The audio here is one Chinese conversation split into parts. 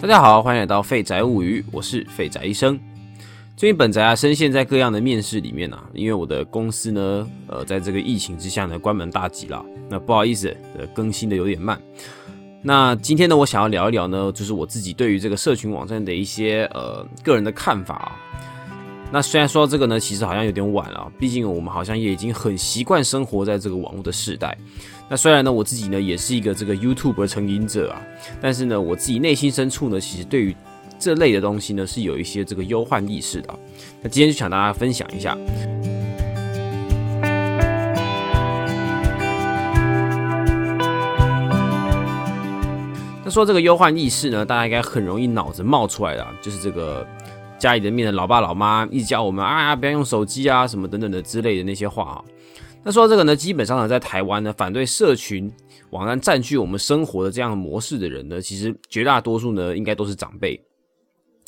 大家好，欢迎来到废宅物语，我是废宅医生。最近本宅啊，深陷在各样的面试里面啊，因为我的公司呢，呃，在这个疫情之下呢，关门大吉了。那不好意思，呃，更新的有点慢。那今天呢，我想要聊一聊呢，就是我自己对于这个社群网站的一些呃个人的看法啊。那虽然说到这个呢，其实好像有点晚了，毕竟我们好像也已经很习惯生活在这个网络的时代。那虽然呢，我自己呢也是一个这个 YouTube 成瘾者啊，但是呢，我自己内心深处呢，其实对于这类的东西呢，是有一些这个忧患意识的。那今天就想大家分享一下。那说这个忧患意识呢，大家应该很容易脑子冒出来的，就是这个家里的面的老爸老妈一直教我们啊，不要用手机啊，什么等等的之类的那些话啊。那说到这个呢，基本上呢，在台湾呢，反对社群网站占据我们生活的这样模式的人呢，其实绝大多数呢，应该都是长辈。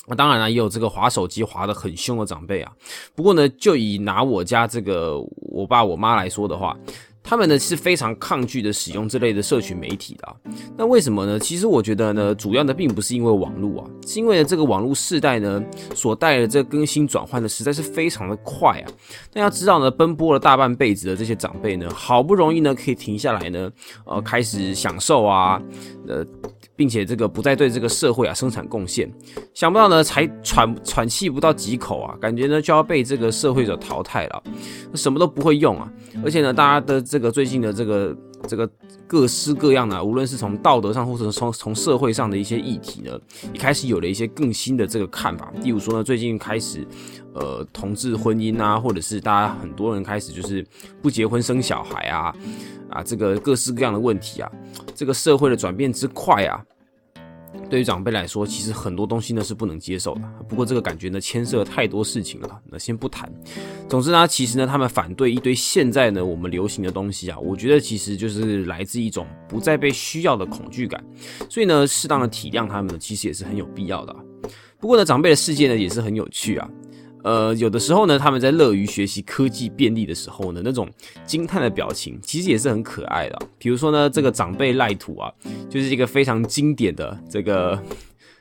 那当然了，也有这个划手机划得很凶的长辈啊。不过呢，就以拿我家这个我爸我妈来说的话。他们呢是非常抗拒的使用这类的社群媒体的，那为什么呢？其实我觉得呢，主要的并不是因为网络啊，是因为呢这个网络世代呢所带的这更新转换的实在是非常的快啊。那要知道呢，奔波了大半辈子的这些长辈呢，好不容易呢可以停下来呢，呃，开始享受啊，呃。并且这个不再对这个社会啊生产贡献，想不到呢才喘喘气不到几口啊，感觉呢就要被这个社会所淘汰了，什么都不会用啊，而且呢大家的这个最近的这个这个各式各样的，无论是从道德上或者从从社会上的一些议题呢，也开始有了一些更新的这个看法。例如说呢，最近开始呃同志婚姻啊，或者是大家很多人开始就是不结婚生小孩啊。啊，这个各式各样的问题啊，这个社会的转变之快啊，对于长辈来说，其实很多东西呢是不能接受的。不过这个感觉呢牵涉太多事情了，那先不谈。总之呢，其实呢他们反对一堆现在呢我们流行的东西啊，我觉得其实就是来自一种不再被需要的恐惧感。所以呢，适当的体谅他们呢，其实也是很有必要的。不过呢，长辈的世界呢也是很有趣啊。呃，有的时候呢，他们在乐于学习科技便利的时候呢，那种惊叹的表情其实也是很可爱的。比如说呢，这个长辈赖土啊，就是一个非常经典的这个。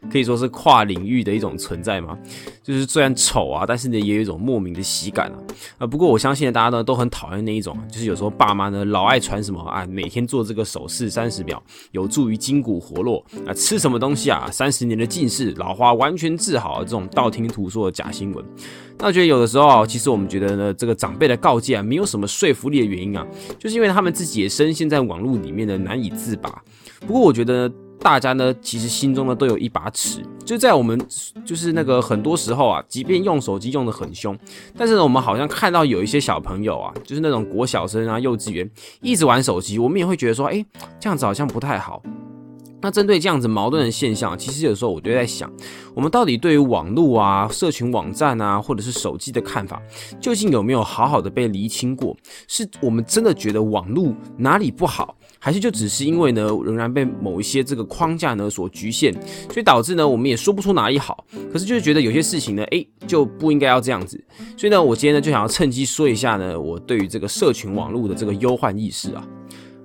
可以说是跨领域的一种存在嘛，就是虽然丑啊，但是呢也有一种莫名的喜感啊。啊，不过我相信，大家呢都很讨厌那一种，就是有时候爸妈呢老爱传什么啊，每天做这个手势三十秒，有助于筋骨活络啊，吃什么东西啊，三十年的近视老花完全治好这种道听途说的假新闻。那我觉得有的时候，其实我们觉得呢，这个长辈的告诫啊，没有什么说服力的原因啊，就是因为他们自己也深陷在网络里面的难以自拔。不过我觉得。大家呢，其实心中呢都有一把尺，就在我们就是那个很多时候啊，即便用手机用的很凶，但是呢，我们好像看到有一些小朋友啊，就是那种国小生啊、幼稚园一直玩手机，我们也会觉得说，哎，这样子好像不太好。那针对这样子矛盾的现象，其实有时候我就在想，我们到底对于网络啊、社群网站啊，或者是手机的看法，究竟有没有好好的被厘清过？是我们真的觉得网络哪里不好？还是就只是因为呢，仍然被某一些这个框架呢所局限，所以导致呢，我们也说不出哪里好。可是就是觉得有些事情呢，诶，就不应该要这样子。所以呢，我今天呢就想要趁机说一下呢，我对于这个社群网络的这个忧患意识啊。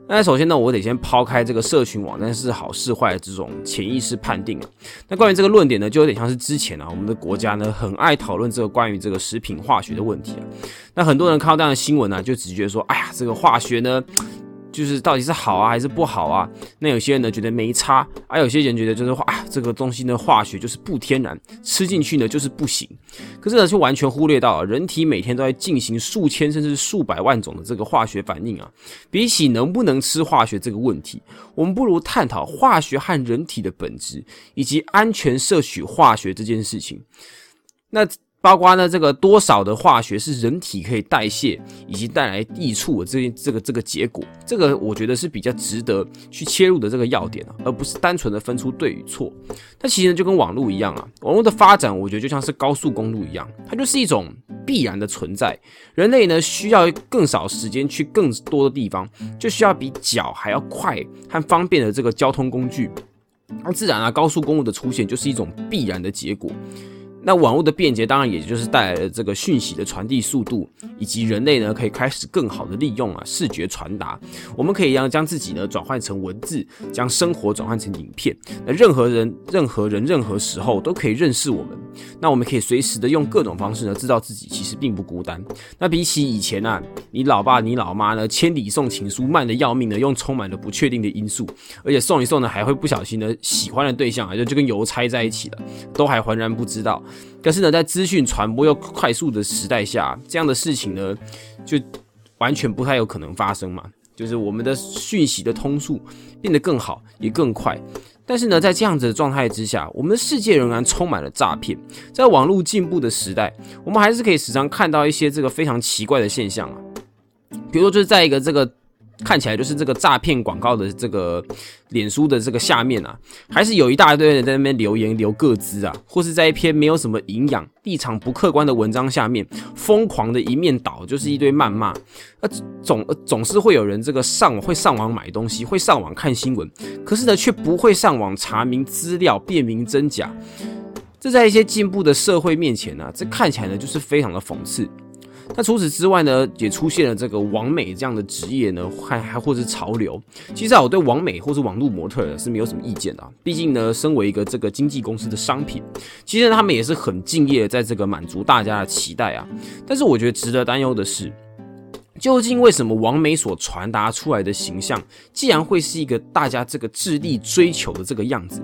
那首先呢，我得先抛开这个社群网站是好是坏的这种潜意识判定啊。那关于这个论点呢，就有点像是之前啊，我们的国家呢很爱讨论这个关于这个食品化学的问题啊。那很多人看到这样的新闻呢，就直觉说，哎呀，这个化学呢。就是到底是好啊还是不好啊？那有些人呢觉得没差，而有些人觉得就是啊这个东西呢化学就是不天然，吃进去呢就是不行。可是呢就完全忽略到人体每天都在进行数千甚至数百万种的这个化学反应啊。比起能不能吃化学这个问题，我们不如探讨化学和人体的本质以及安全摄取化学这件事情。那。包括呢，这个多少的化学是人体可以代谢以及带来益处的这这个这个结果，这个我觉得是比较值得去切入的这个要点啊，而不是单纯的分出对与错。它其实就跟网络一样啊，网络的发展我觉得就像是高速公路一样，它就是一种必然的存在。人类呢需要更少时间去更多的地方，就需要比脚还要快和方便的这个交通工具。那自然啊，高速公路的出现就是一种必然的结果。那网络的便捷当然也就是带来了这个讯息的传递速度，以及人类呢可以开始更好的利用啊视觉传达。我们可以让将自己呢转换成文字，将生活转换成影片。那任何人、任何人、任何时候都可以认识我们。那我们可以随时的用各种方式呢知道自己其实并不孤单。那比起以前啊，你老爸、你老妈呢千里送情书慢的要命呢，用充满了不确定的因素，而且送一送呢还会不小心呢喜欢的对象啊就就跟邮差在一起了，都还浑然不知道。但是呢，在资讯传播又快速的时代下，这样的事情呢就完全不太有可能发生嘛。就是我们的讯息的通速变得更好，也更快。但是呢，在这样子的状态之下，我们的世界仍然充满了诈骗。在网络进步的时代，我们还是可以时常看到一些这个非常奇怪的现象啊，比如说就是在一个这个。看起来就是这个诈骗广告的这个脸书的这个下面啊，还是有一大堆人在那边留言留个资啊，或是在一篇没有什么营养、立场不客观的文章下面疯狂的一面倒，就是一堆谩骂。那总总是会有人这个上网会上网买东西，会上网看新闻，可是呢却不会上网查明资料、辨明真假。这在一些进步的社会面前呢，这看起来呢就是非常的讽刺。那除此之外呢，也出现了这个网美这样的职业呢，还还或者潮流。其实啊，我对网美或是网络模特是没有什么意见的。毕竟呢，身为一个这个经纪公司的商品，其实他们也是很敬业，在这个满足大家的期待啊。但是我觉得值得担忧的是，究竟为什么网美所传达出来的形象，既然会是一个大家这个致力追求的这个样子？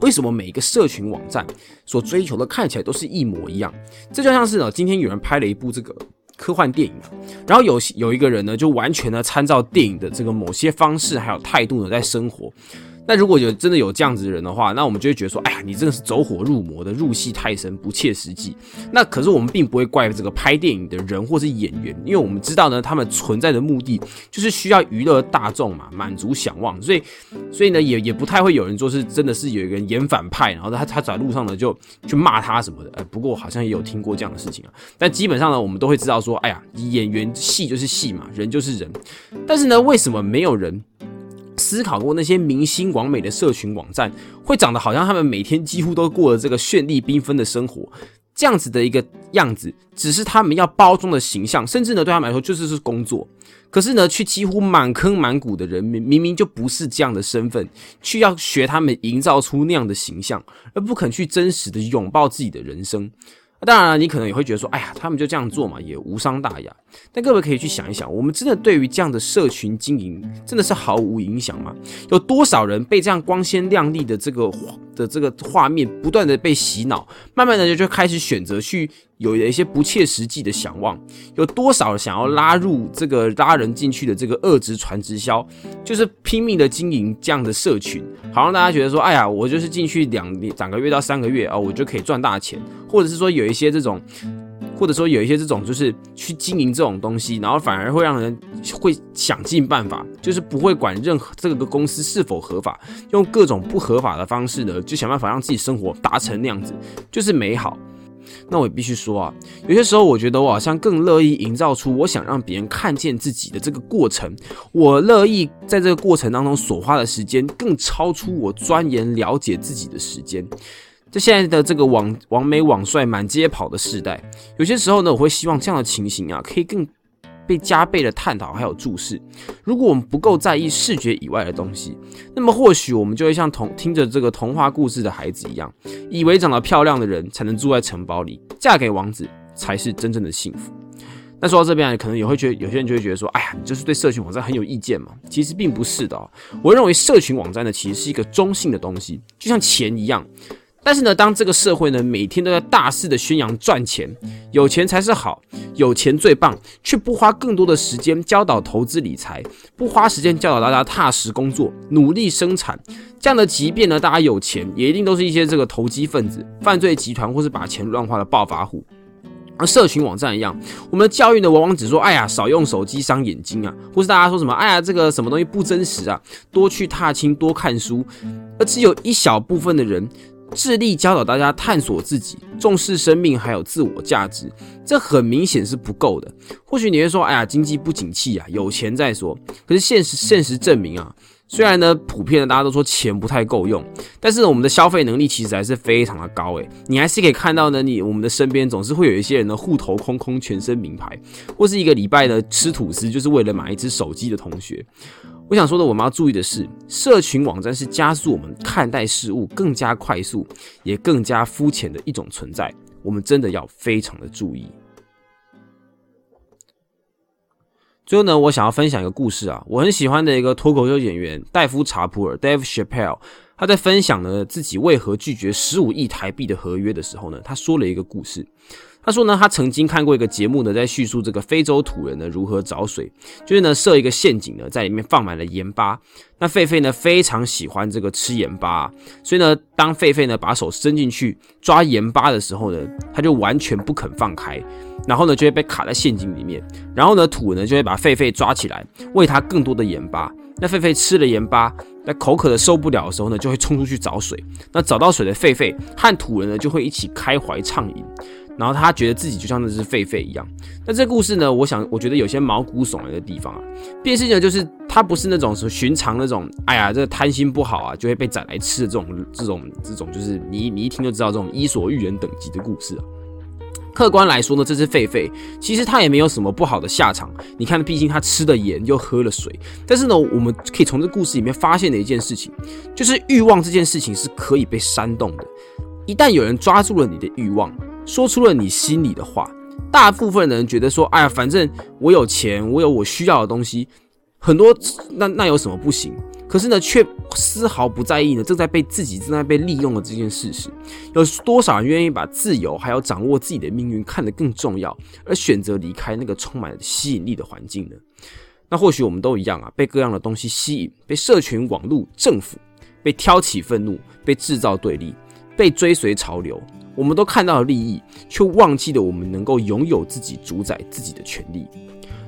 为什么每一个社群网站所追求的看起来都是一模一样？这就像是呢，今天有人拍了一部这个科幻电影，然后有有一个人呢，就完全的参照电影的这个某些方式还有态度呢，在生活。那如果有真的有这样子的人的话，那我们就会觉得说，哎呀，你真的是走火入魔的，入戏太深，不切实际。那可是我们并不会怪这个拍电影的人或是演员，因为我们知道呢，他们存在的目的就是需要娱乐大众嘛，满足想望。所以，所以呢，也也不太会有人说是真的是有一个人演反派，然后他他在路上呢就去骂他什么的。哎，不过好像也有听过这样的事情啊。但基本上呢，我们都会知道说，哎呀，演员戏就是戏嘛，人就是人。但是呢，为什么没有人？思考过那些明星完美的社群网站会长得好像他们每天几乎都过了这个绚丽缤纷的生活，这样子的一个样子，只是他们要包装的形象，甚至呢对他们来说就是是工作。可是呢，却几乎满坑满谷的人明明明就不是这样的身份，去要学他们营造出那样的形象，而不肯去真实的拥抱自己的人生。当然了，你可能也会觉得说，哎呀，他们就这样做嘛，也无伤大雅。但各位可以去想一想，我们真的对于这样的社群经营，真的是毫无影响吗？有多少人被这样光鲜亮丽的这个的这个画面不断的被洗脑，慢慢的就就开始选择去。有一些不切实际的想望，有多少想要拉入这个拉人进去的这个恶职传直销，就是拼命的经营这样的社群，好让大家觉得说，哎呀，我就是进去两两个月到三个月啊，我就可以赚大钱，或者是说有一些这种，或者说有一些这种，就是去经营这种东西，然后反而会让人会想尽办法，就是不会管任何这个公司是否合法，用各种不合法的方式呢，就想办法让自己生活达成那样子，就是美好。那我也必须说啊，有些时候我觉得我好像更乐意营造出我想让别人看见自己的这个过程，我乐意在这个过程当中所花的时间更超出我钻研了解自己的时间。在现在的这个网网美网帅满街跑的时代，有些时候呢，我会希望这样的情形啊，可以更。被加倍的探讨还有注视。如果我们不够在意视觉以外的东西，那么或许我们就会像童听着这个童话故事的孩子一样，以为长得漂亮的人才能住在城堡里，嫁给王子才是真正的幸福。那说到这边，可能也会觉得有些人就会觉得说，哎呀，你就是对社群网站很有意见嘛？其实并不是的。我认为社群网站呢，其实是一个中性的东西，就像钱一样。但是呢，当这个社会呢每天都在大肆的宣扬赚钱，有钱才是好，有钱最棒，却不花更多的时间教导投资理财，不花时间教导大家踏实工作、努力生产，这样的即便呢大家有钱，也一定都是一些这个投机分子、犯罪集团或是把钱乱花的暴发户。而社群网站一样，我们的教育呢往往只说，哎呀，少用手机伤眼睛啊，或是大家说什么，哎呀，这个什么东西不真实啊，多去踏青，多看书，而只有一小部分的人。致力教导大家探索自己、重视生命还有自我价值，这很明显是不够的。或许你会说：“哎呀，经济不景气啊，有钱再说。”可是现实现实证明啊，虽然呢，普遍的大家都说钱不太够用，但是我们的消费能力其实还是非常的高诶。你还是可以看到呢，你我们的身边总是会有一些人呢，户头空空，全身名牌，或是一个礼拜呢吃吐司就是为了买一只手机的同学。我想说的，我们要注意的是，社群网站是加速我们看待事物更加快速，也更加肤浅的一种存在。我们真的要非常的注意。最后呢，我想要分享一个故事啊，我很喜欢的一个脱口秀演员戴夫·查普尔 （Dave Chappelle），他在分享呢自己为何拒绝十五亿台币的合约的时候呢，他说了一个故事。他说呢，他曾经看过一个节目呢，在叙述这个非洲土人呢如何找水，就是呢设一个陷阱呢，在里面放满了盐巴。那狒狒呢非常喜欢这个吃盐巴，所以呢，当狒狒呢把手伸进去抓盐巴的时候呢，他就完全不肯放开，然后呢就会被卡在陷阱里面。然后呢，土人呢就会把狒狒抓起来，喂它更多的盐巴。那狒狒吃了盐巴，在口渴的受不了的时候呢，就会冲出去找水。那找到水的狒狒和土人呢，就会一起开怀畅饮。然后他觉得自己就像那只狒狒一样。那这故事呢，我想我觉得有些毛骨悚然的地方啊。变性呢，就是他不是那种寻常那种，哎呀，这贪心不好啊，就会被宰来吃的这种这种这种，就是你你一听就知道这种伊索寓言等级的故事啊。客观来说呢，这只狒狒其实它也没有什么不好的下场。你看，毕竟它吃了盐又喝了水。但是呢，我们可以从这故事里面发现的一件事情，就是欲望这件事情是可以被煽动的。一旦有人抓住了你的欲望，说出了你心里的话，大部分人觉得说，哎呀，反正我有钱，我有我需要的东西，很多，那那有什么不行？可是呢，却丝毫不在意呢，正在被自己正在被利用的这件事实。有多少人愿意把自由还有掌握自己的命运看得更重要，而选择离开那个充满吸引力的环境呢？那或许我们都一样啊，被各样的东西吸引，被社群网络、政府，被挑起愤怒，被制造对立，被追随潮流。我们都看到了利益，却忘记了我们能够拥有自己主宰自己的权利。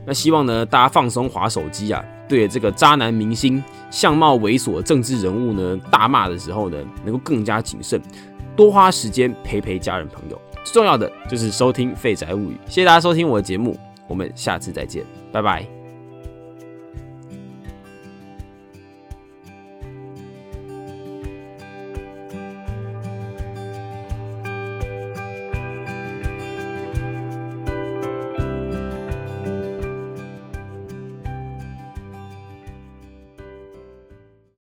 那希望呢，大家放松划手机啊，对这个渣男明星、相貌猥琐的政治人物呢大骂的时候呢，能够更加谨慎，多花时间陪陪家人朋友。最重要的就是收听《废宅物语》，谢谢大家收听我的节目，我们下次再见，拜拜。